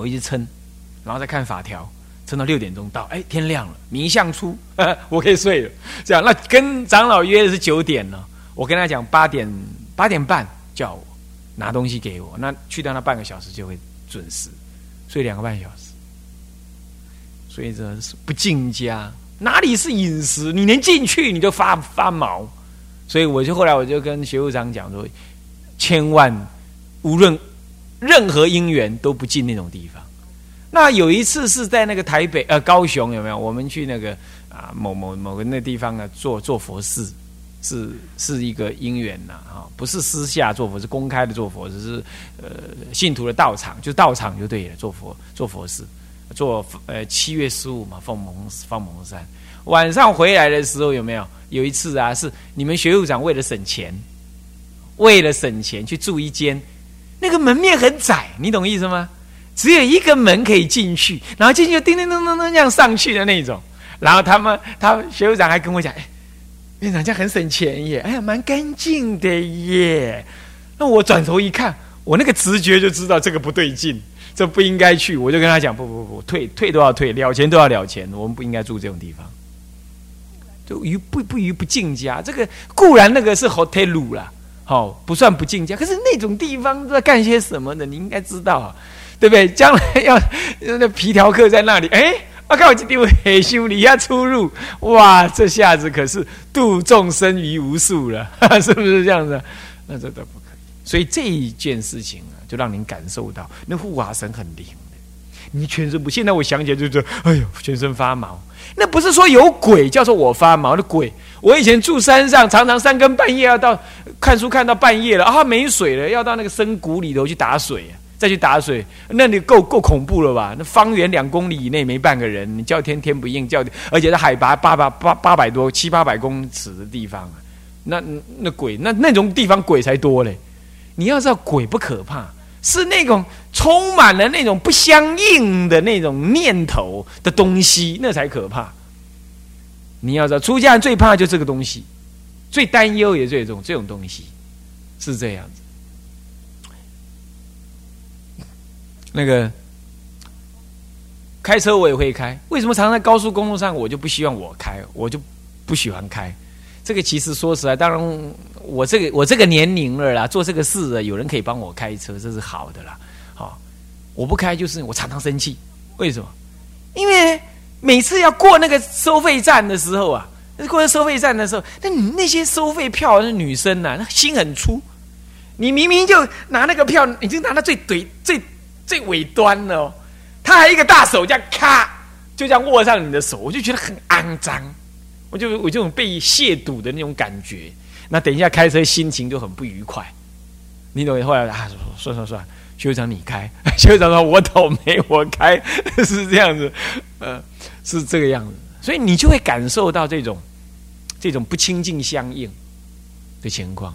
我一直撑，然后再看法条，撑到六点钟到，哎，天亮了，明相出，我可以睡了。这样，那跟长老约的是九点呢，我跟他讲八点八点半叫我拿东西给我，那去掉那半个小时就会准时睡两个半小时。所以这是不进家，哪里是饮食？你连进去你就发发毛。所以我就后来我就跟学务长讲说，千万无论任何因缘都不进那种地方。那有一次是在那个台北呃高雄有没有？我们去那个啊某某某个那地方啊做做佛事，是是一个因缘呐啊，不是私下做佛，是公开的做佛，只是呃信徒的道场，就道场就对了，做佛做佛事，做呃七月十五嘛，放蒙放蒙山。晚上回来的时候有没有？有一次啊，是你们学务长为了省钱，为了省钱去住一间，那个门面很窄，你懂意思吗？只有一个门可以进去，然后进去就叮叮咚咚咚这样上去的那种。然后他们，他学务长还跟我讲：“哎，院长这样很省钱耶，哎呀，蛮干净的耶。”那我转头一看，我那个直觉就知道这个不对劲，这不应该去。我就跟他讲：“不不不，退退都要退，了钱都要了钱，我们不应该住这种地方。”就于不不于不进家，这个固然那个是 hotel 啦，好不算不进家，可是那种地方在干些什么呢？你应该知道，啊对不对？将来要 那皮条客在那里，哎，我靠，这地方很修理要出入，哇，这下子可是度众生于无数了，是不是这样子？那这都不可以。所以这一件事情啊，就让您感受到那护法神很灵的，你全身不。现在我想起来就觉得，哎呦，全身发毛。那不是说有鬼叫做我发毛的鬼。我以前住山上，常常三更半夜要到看书看到半夜了啊，没水了，要到那个深谷里头去打水，再去打水，那你够够恐怖了吧？那方圆两公里以内没半个人，你叫天天不应，叫而且在海拔八百八八百多七八百公尺的地方，那那鬼那那种地方鬼才多嘞。你要知道鬼不可怕。是那种充满了那种不相应的那种念头的东西，那才可怕。你要知道，出家人最怕就这个东西，最担忧也这种这种东西，是这样子。那个开车我也会开，为什么常常在高速公路上我就不希望我开，我就不喜欢开？这个其实说实在，当然。我这个我这个年龄了啦，做这个事有人可以帮我开车，这是好的啦。好，我不开就是我常常生气，为什么？因为每次要过那个收费站的时候啊，过收费站的时候，那你那些收费票的女生呐，那心很粗。你明明就拿那个票，已经拿到最怼最最尾端了，他还一个大手这样咔，就这样握上你的手，我就觉得很肮脏，我就我这种被亵渎的那种感觉。那等一下开车心情就很不愉快，你懂？后来啊，算算算，修长你开，修长说我倒霉，我开 是这样子，呃，是这个样子，所以你就会感受到这种这种不亲近相应的情况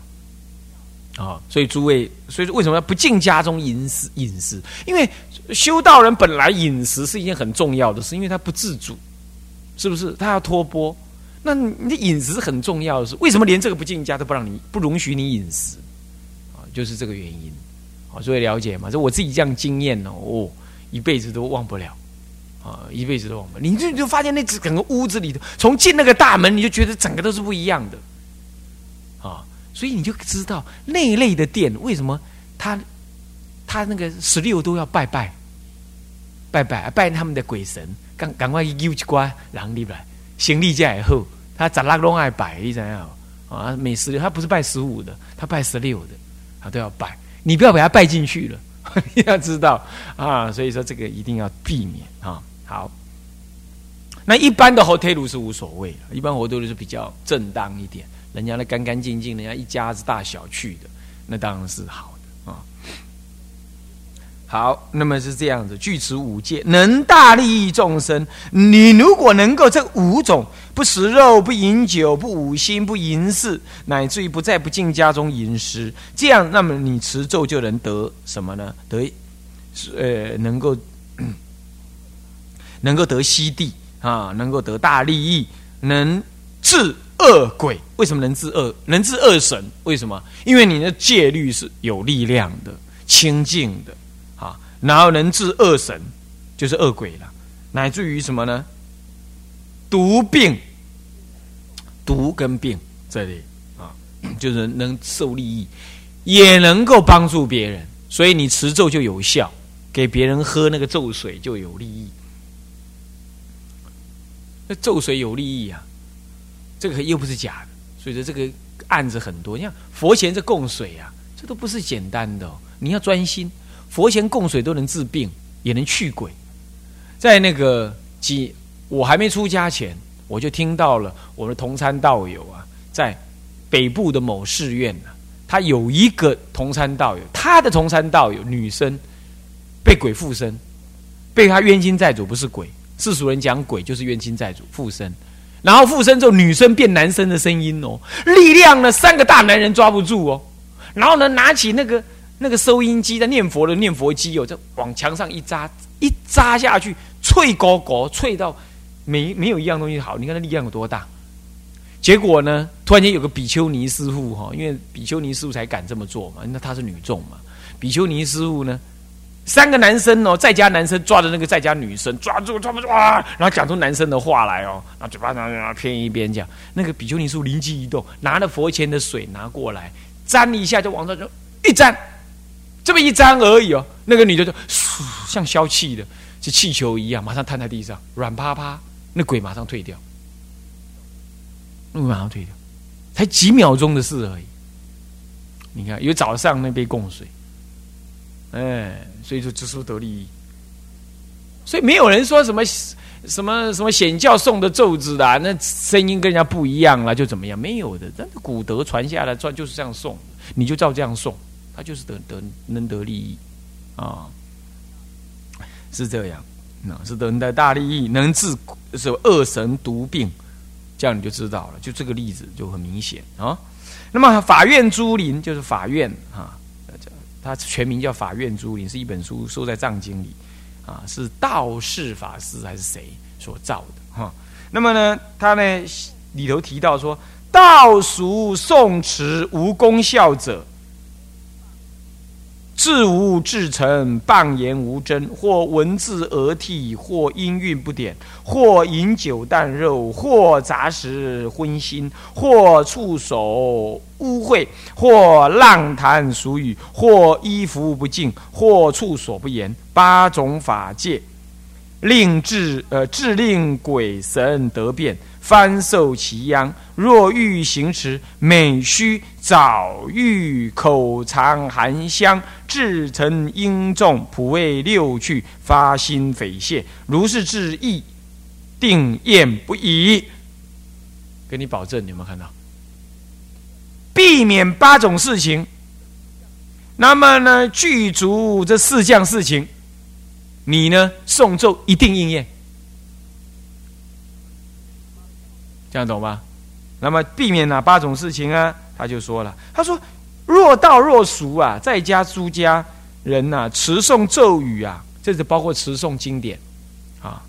啊。所以诸位，所以为什么要不进家中饮食？饮食，因为修道人本来饮食是一件很重要的事，因为他不自主，是不是？他要托钵。那你的饮食很重要的是，为什么连这个不进家都不让你不容许你饮食啊？就是这个原因啊，所以了解嘛？这我自己这样经验哦，一辈子都忘不了啊，一辈子都忘不了。你就就发现那只整个屋子里头，从进那个大门，你就觉得整个都是不一样的啊，所以你就知道那一类的店为什么他他那个十六都要拜拜拜拜拜他们的鬼神，赶赶快揪一瓜狼入来，行李架以后。他咋拉拢爱摆，你怎样啊？每十六，他不是拜十五的，他拜十六的，他都要拜。你不要把它拜进去了，你要知道啊。所以说这个一定要避免啊。好，那一般的 hotel 是无所谓，一般 hotel 是比较正当一点，人家的干干净净，人家一家子大小去的，那当然是好。好，那么是这样子，具持五戒，能大利益众生。你如果能够这五种不食肉、不饮酒、不五心、不淫事，乃至于不再不进家中饮食，这样，那么你持咒就能得什么呢？得，呃，能够能够得西地啊，能够得大利益，能治恶鬼。为什么能治恶？能治恶神？为什么？因为你的戒律是有力量的、清净的。然后能治恶神，就是恶鬼了，乃至于什么呢？毒病，毒跟病这里啊，就是能受利益，也能够帮助别人，所以你持咒就有效，给别人喝那个咒水就有利益。那咒水有利益啊，这个又不是假的，所以说这个案子很多。你看佛前这供水啊，这都不是简单的，你要专心。佛前供水都能治病，也能去鬼。在那个几我还没出家前，我就听到了我的同参道友啊，在北部的某寺院呢，他有一个同参道友，他的同参道友女生被鬼附身，被他冤亲债主不是鬼。世俗人讲鬼就是冤亲债主附身，然后附身之后，女生变男生的声音哦，力量呢三个大男人抓不住哦，然后呢拿起那个那个收音机在念佛的念佛机哦，就往墙上一扎一扎下去，脆高高脆到没没有一样东西好，你看那力量有多大？结果呢，突然间有个比丘尼师傅哈，因为比丘尼师傅才敢这么做嘛，那他是女众嘛，比丘尼师傅呢。三个男生哦，在家男生抓着那个在家女生，抓住抓住啊，然后讲出男生的话来哦，然后嘴巴上偏一边讲。那个比丘尼叔灵机一动，拿了佛前的水拿过来，沾一下就往上就一沾，这么一张而已哦。那个女的就像消气的，是气球一样，马上瘫在地上，软趴趴。那鬼马上退掉，那马上退掉，才几秒钟的事而已。你看，有早上那杯供水。哎，所以说知书得利益，所以没有人说什么什么什么显教送的咒子啦，那声音跟人家不一样了就怎么样？没有的，那古德传下来，传就是这样送，你就照这样送，他就是得得能得利益啊，是这样，那是得的大利益，能治是恶神毒病，这样你就知道了。就这个例子就很明显啊。那么法院珠林就是法院啊。它全名叫《法院珠林》，是一本书，收在藏经里，啊，是道士法师还是谁所造的哈？那么呢，他呢里头提到说，道俗宋词无功效者。自无至诚，半言无真，或文字讹替，或音韵不点，或饮酒啖肉，或杂食荤腥，或触手污秽，或浪谈俗语，或衣服不净，或处所不言，八种法界，令至呃至令鬼神得变。翻受其殃，若欲行持，每须早欲口尝含香，至诚应众，普为六趣，发心匪懈。如是至意，定厌不已。给你保证，你有没有看到？避免八种事情，那么呢，具足这四项事情，你呢诵咒一定应验。这样懂吧？那么避免哪八种事情啊？他就说了，他说：若道若俗啊，在家诸家人呐，持诵咒语啊，这是包括持诵经典啊，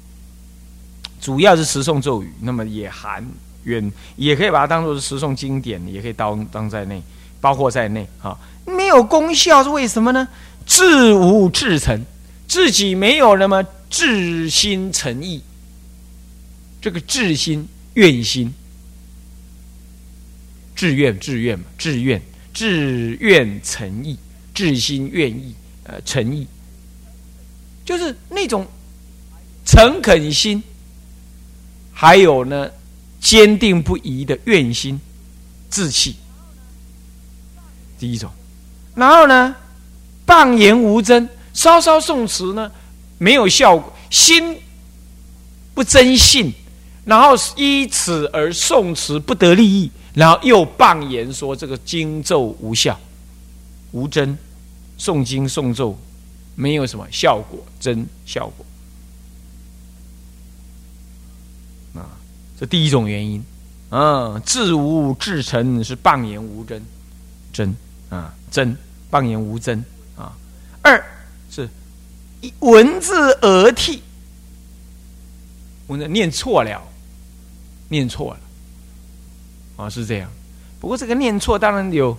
主要是持诵咒语，那么也含远，也可以把它当做是持诵经典，也可以当当在内，包括在内啊。没有功效是为什么呢？自无至诚，自己没有那么至心诚意，这个至心。愿心，志愿，志愿嘛，志愿，志愿诚意，志心愿意，呃，诚意，就是那种诚恳心，还有呢，坚定不移的愿心，志气。第一种，然后呢，谤言无真，稍稍诵词呢，没有效果，心不真信。然后依此而诵词不得利益，然后又谤言说这个经咒无效、无真，诵经诵咒没有什么效果，真效果。啊，这第一种原因，啊，自无至诚是谤言无真，真啊真谤言无真啊。二是文字而替，文字念错了。念错了，啊，是这样。不过这个念错当然有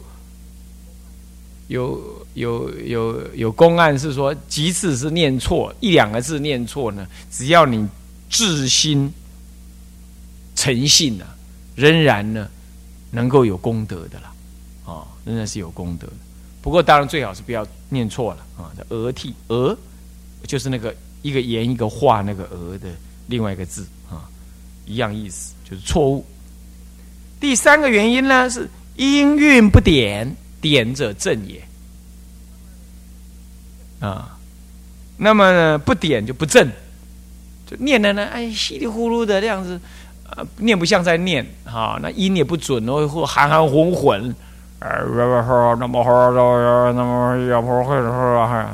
有有有有公案是说，即使是念错一两个字念错呢，只要你至心诚信呢，仍然呢能够有功德的啦，啊，仍然是有功德的。不过当然最好是不要念错了啊，额替额就是那个一个言一个画那个额的另外一个字啊，一样意思，就是错误。第三个原因呢是音韵不点，点者正也。啊，那么呢，不点就不正，就念的呢，哎，稀里糊涂的这样子，呃，念不像在念，哈，那音也不准哦，或含含混混，那么好，那么要不会的话，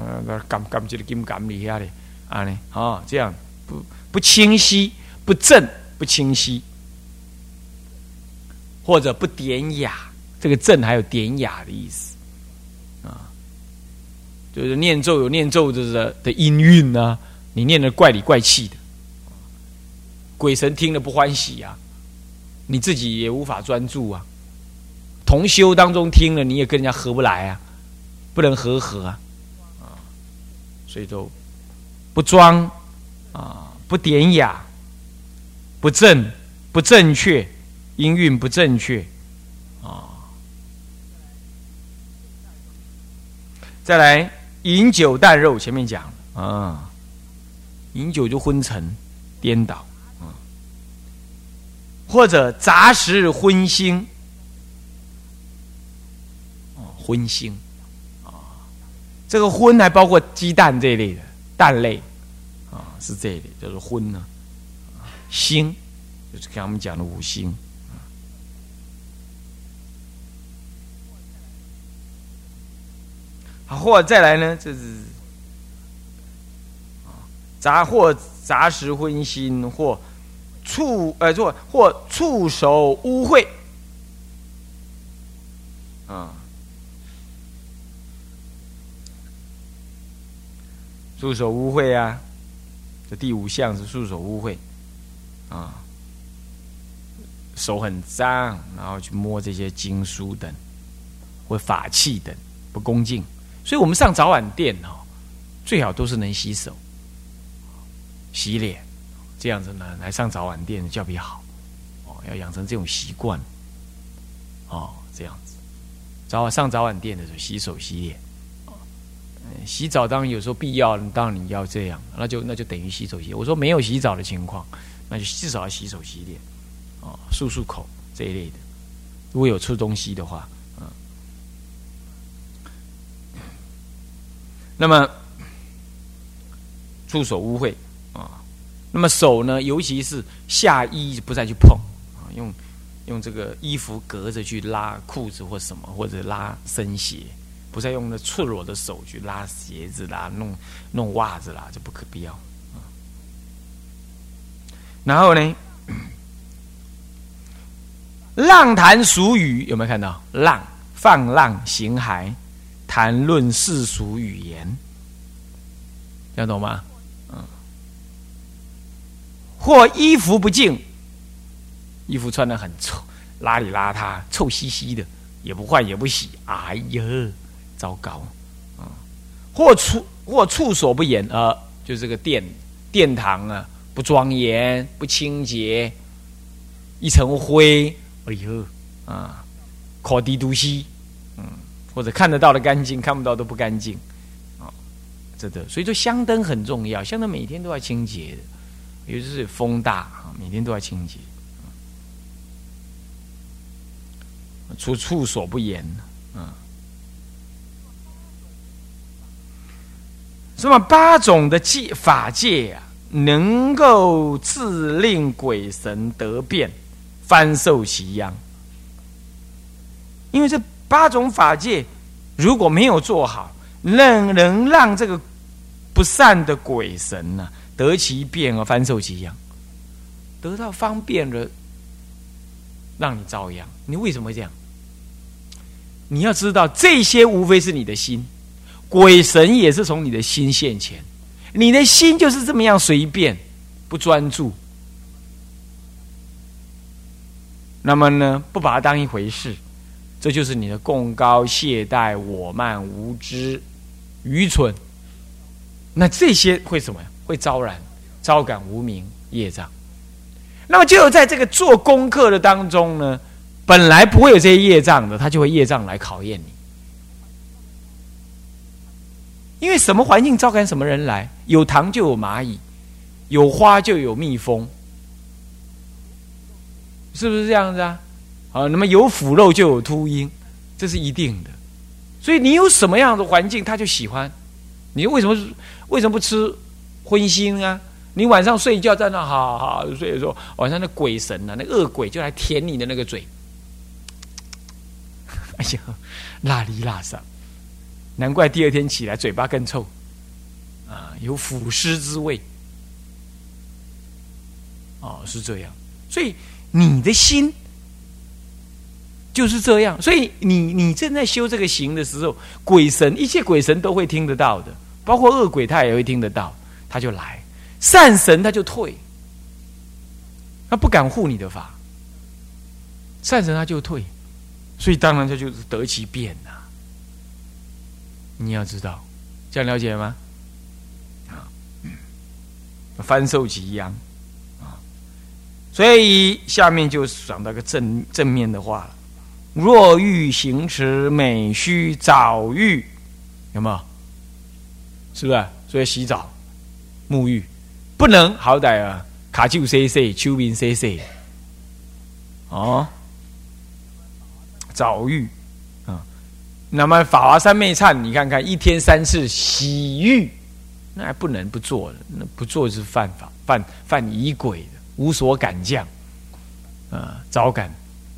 感感觉金感厉害的，啊呢，啊，这样不不清晰，不正，不清晰，或者不典雅，这个正还有典雅的意思啊。就是念咒有念咒的的的音韵啊，你念的怪里怪气的，鬼神听了不欢喜啊，你自己也无法专注啊。同修当中听了，你也跟人家合不来啊，不能和合啊，所以都不装啊，不典雅，不正，不正确，音韵不正确啊。再来。饮酒淡肉，前面讲啊，饮酒就昏沉、颠倒啊，或者杂食荤腥，荤腥啊，这个荤还包括鸡蛋这一类的蛋类啊，是这一类，叫做荤呢，腥就是跟我们讲的五腥。或再来呢？这是杂或杂食荤腥，或触呃，或或触手污秽束手污秽啊！这第五项是束手污秽啊，手很脏，然后去摸这些经书等或法器等，不恭敬。所以我们上早晚殿哦，最好都是能洗手、洗脸，这样子呢来上早晚殿较比较好哦，要养成这种习惯哦，这样子早晚上早晚殿的时候洗手洗脸，洗澡当然有时候必要，当然你要这样，那就那就等于洗手洗。我说没有洗澡的情况，那就至少要洗手洗脸哦，漱漱口这一类的。如果有吃东西的话。那么，触手污秽啊，那么手呢，尤其是下衣不再去碰啊，用用这个衣服隔着去拉裤子或什么，或者拉身鞋，不再用那赤裸的手去拉鞋子啦，弄弄袜子啦，这不可必要。然后呢，浪谈俗语有没有看到？浪放浪形骸。谈论世俗语言，听懂吗？嗯，或衣服不净，衣服穿的很臭，邋里邋遢，臭兮兮的，也不换也不洗，哎呀，糟糕！啊，或处或处所不严啊，就这个殿殿堂啊，不庄严，不清洁，一层灰，哎呦啊，可低毒西。或者看得到的干净，看不到都不干净，啊，这的，所以说香灯很重要，香灯每天都要清洁的，尤其是风大啊，每天都要清洁，处处所不言，啊，这么八种的戒法戒啊，能够自令鬼神得变，翻受其殃，因为这。八种法界，如果没有做好，能能让这个不善的鬼神呢得其变而翻受其殃，得到方便了，让你遭殃。你为什么会这样？你要知道，这些无非是你的心，鬼神也是从你的心现前。你的心就是这么样随便，不专注，那么呢，不把它当一回事。这就是你的共高懈怠、我慢、无知、愚蠢。那这些会什么呀？会招然、招感无名业障。那么，就在这个做功课的当中呢，本来不会有这些业障的，他就会业障来考验你。因为什么环境招感什么人来，有糖就有蚂蚁，有花就有蜜蜂，是不是这样子啊？啊，那么有腐肉就有秃鹰，这是一定的。所以你有什么样的环境，他就喜欢。你为什么为什么不吃荤腥啊？你晚上睡觉在那好好睡的时候，晚上那鬼神呐，那恶鬼就来舔你的那个嘴。哎呀，辣里辣上，难怪第二天起来嘴巴更臭啊，有腐尸之味。哦，是这样，所以你的心就是这样。所以你你正在修这个行的时候，鬼神一切鬼神都会听得到的，包括恶鬼他也会听得到，他就来。善神他就退，他不敢护你的法，善神他就退，所以当然他就是得其变呐。你要知道，这样了解吗？啊，翻受其殃啊，所以下面就讲到个正正面的话了：若欲行持美须早浴，有没有？是不是？所以洗澡、沐浴。不能，好歹啊，卡丘 C C，秋明 C C，哦，早浴，那么法华三昧忏，你看看一天三次洗浴，那还不能不做的，那不做是犯法，犯犯疑鬼的，无所敢降啊，早感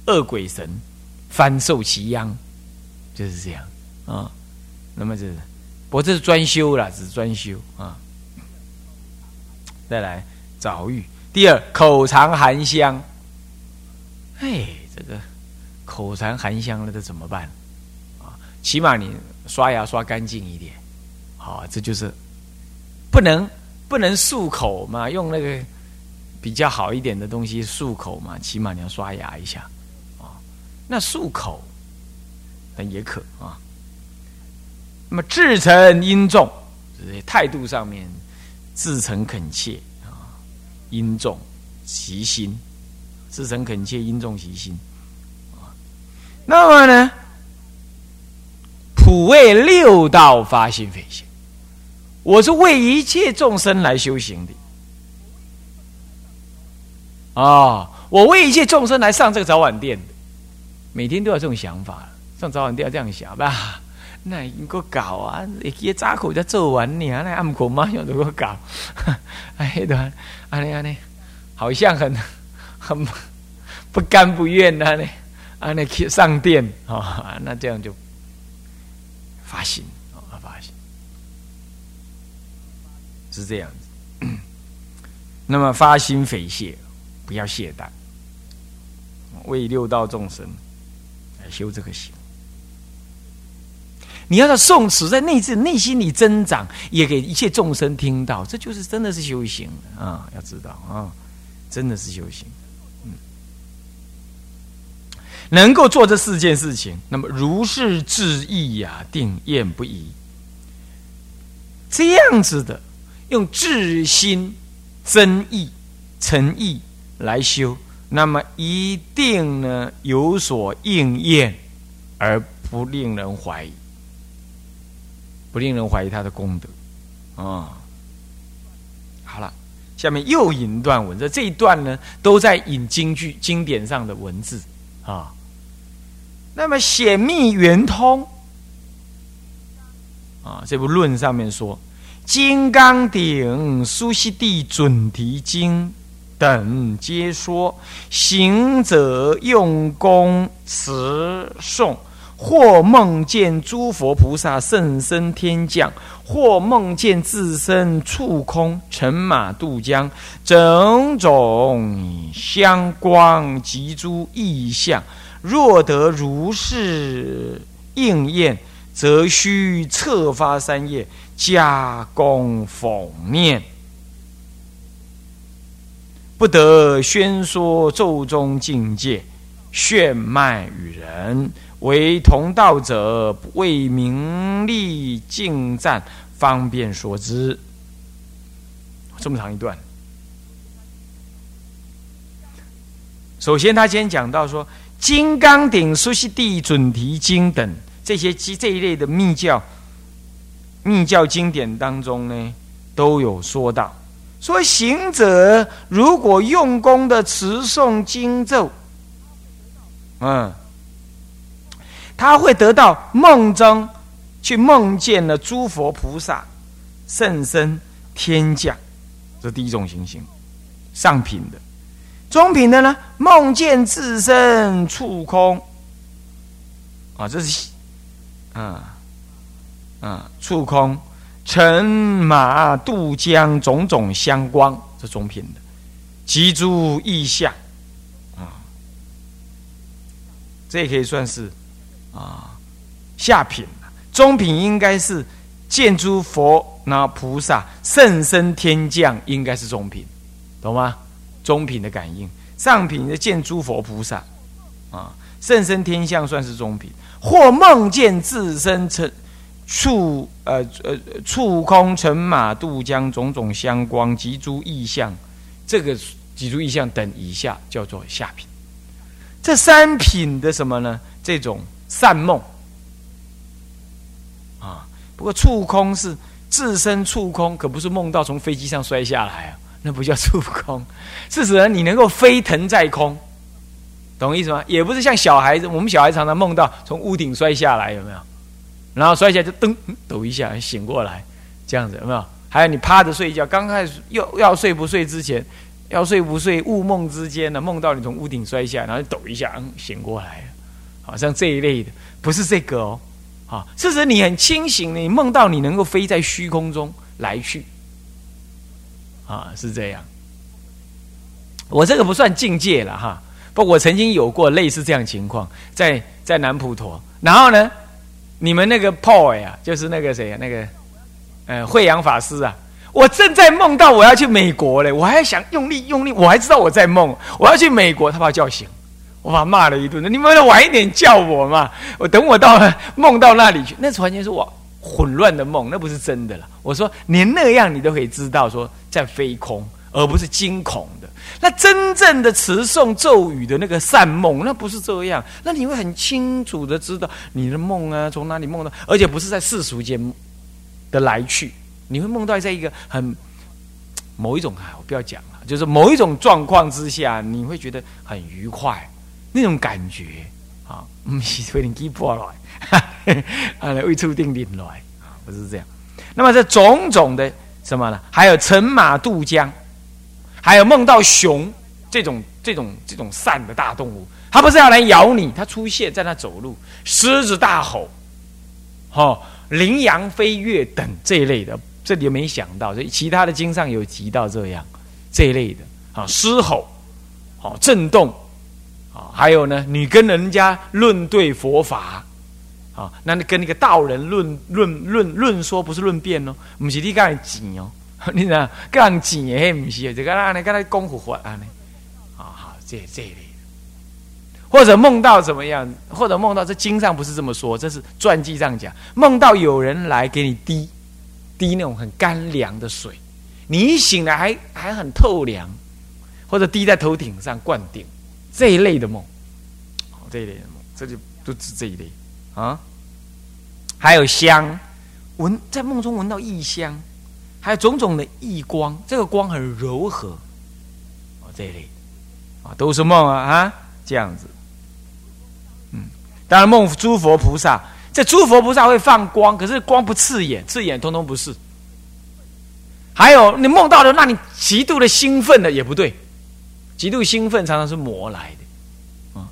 恶鬼神，翻受其殃，就是这样啊。那么这，不过这是专修了，只是专修啊。再来早浴，第二口尝含香，哎，这个口尝含香了，这怎么办？起码你刷牙刷干净一点，好，这就是不能不能漱口嘛，用那个比较好一点的东西漱口嘛，起码你要刷牙一下啊。那漱口那也可啊。那么至诚殷重，态度上面。至诚恳切啊，殷重其心；至诚恳切，殷重其心啊。那么呢，普为六道发心非心，我是为一切众生来修行的啊！我为一切众生来上这个早晚殿，每天都有这种想法，上早晚殿要这样想吧。那应该搞啊！一个扎口就做完呢，那暗课马上怎么搞。哎，对，安尼安尼，好像很很 不甘不愿的呢。安尼去上殿啊，那这样就发心啊，发心是这样子。那么发心匪懈，不要懈怠，为六道众生来修这个行。你要在诵持，在内自内心里增长，也给一切众生听到，这就是真的是修行啊！要知道啊，真的是修行。能够做这四件事情，那么如是智意呀，定验不移。这样子的，用智心、真意、诚意来修，那么一定呢有所应验，而不令人怀疑。不令人怀疑他的功德，啊，好了，下面又引段文，这这一段呢，都在引经句经典上的文字啊。那么显密圆通啊，这部论上面说，《金刚顶》《苏悉地准提经》等皆说，行者用功持诵。或梦见诸佛菩萨圣身天降，或梦见自身触空乘马渡江，种种香光及诸异象，若得如是应验，则须策发三业，加功讽念，不得宣说咒中境界，炫迈与人。为同道者为名利敬赞，方便说之。这么长一段。首先，他先讲到说，《金刚顶》《苏悉地准提经》等这些这一类的密教、密教经典当中呢，都有说到，说行者如果用功的持诵经咒，嗯，他会得到梦中去梦见了诸佛菩萨、圣僧、天将，这第一种情形，上品的。中品的呢？梦见自身触空，啊，这是，啊，啊，触空，乘马渡江，种种香光，这中品的，集诸意象，啊，这也可以算是啊下品中品应该是见诸佛那菩萨圣身天降，应该是中品，懂吗？中品的感应，上品的见诸佛菩萨，啊，圣身天相算是中品，或梦见自身成触呃呃触空乘马渡江种种香光及诸异象，这个几诸异象等以下叫做下品。这三品的什么呢？这种善梦，啊，不过触空是自身触空，可不是梦到从飞机上摔下来啊。那不叫触空，是指你能够飞腾在空，懂意思吗？也不是像小孩子，我们小孩常常梦到从屋顶摔下来，有没有？然后摔下来就噔抖一下醒过来，这样子有没有？还有你趴着睡觉，刚开始要要睡不睡之前，要睡不睡雾梦之间呢，梦到你从屋顶摔下，然后抖一下，嗯，醒过来，好像这一类的，不是这个哦，啊，是指你很清醒，你梦到你能够飞在虚空中来去。啊，是这样。我这个不算境界了哈，不，我曾经有过类似这样情况，在在南普陀。然后呢，你们那个 Paul 呀，就是那个谁呀，那个呃惠阳法师啊，我正在梦到我要去美国嘞，我还想用力用力，我还知道我在梦，我要去美国，他把我叫醒，我把他骂了一顿。你们晚一点叫我嘛，我等我到梦到那里去，那完全是我。混乱的梦，那不是真的了。我说，连那样你都可以知道，说在飞空，而不是惊恐的。那真正的持诵咒语的那个善梦，那不是这样。那你会很清楚的知道你的梦啊，从哪里梦到，而且不是在世俗间的来去。你会梦到在一个很某一种啊，我不要讲了，就是某一种状况之下，你会觉得很愉快，那种感觉啊，不是会令击破来。啊，未出定领来啊，不是这样。那么这种种的什么呢？还有乘马渡江，还有梦到熊这种这种这种善的大动物，它不是要来咬你，它出现在那走路，狮子大吼，哦，羚羊飞跃等这一类的，这里没想到，所以其他的经上有提到这样这一类的啊，狮吼，好震动啊，还有呢，你跟人家论对佛法。啊，那你跟那个道人论论论论说，不是论辩哦，不是你跟人讲哦，你知道，跟人讲诶，不是，就跟他你跟他功夫法啊呢，啊好，这这一类，或者梦到怎么样，或者梦到这经上不是这么说，这是传记上讲，梦到有人来给你滴滴那种很干凉的水，你一醒来还还很透凉，或者滴在头顶上灌顶这一类的梦，这一类的梦，这就都指这一类。啊，还有香，闻在梦中闻到异香，还有种种的异光，这个光很柔和，哦，这一类，啊，都是梦啊啊，这样子，嗯，当然梦诸佛菩萨，这诸佛菩萨会放光，可是光不刺眼，刺眼通通不是。还有你梦到的，让你极度的兴奋的也不对，极度兴奋常常是魔来的，啊，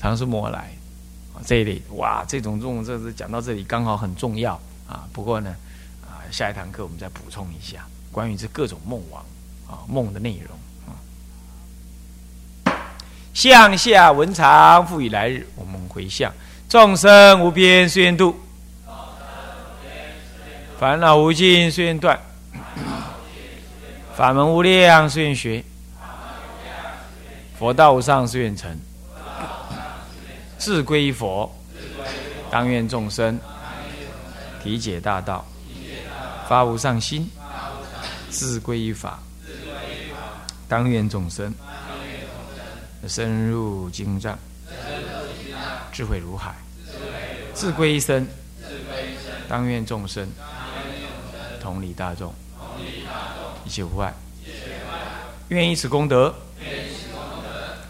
常常是魔来。这一类哇，这种这种这是讲到这里刚好很重要啊。不过呢，啊，下一堂课我们再补充一下关于这各种梦王啊梦的内容啊。向下文长复以来日，我们回向众生无边誓愿度，烦恼无尽誓愿断，法门无量誓愿学，佛道无上誓愿成。自归于佛，当愿众生体解大道，发无上心，自归于法，当愿众生深入经藏，智慧如海，自归一生，当愿众生同理大众，一切无碍，愿以此功德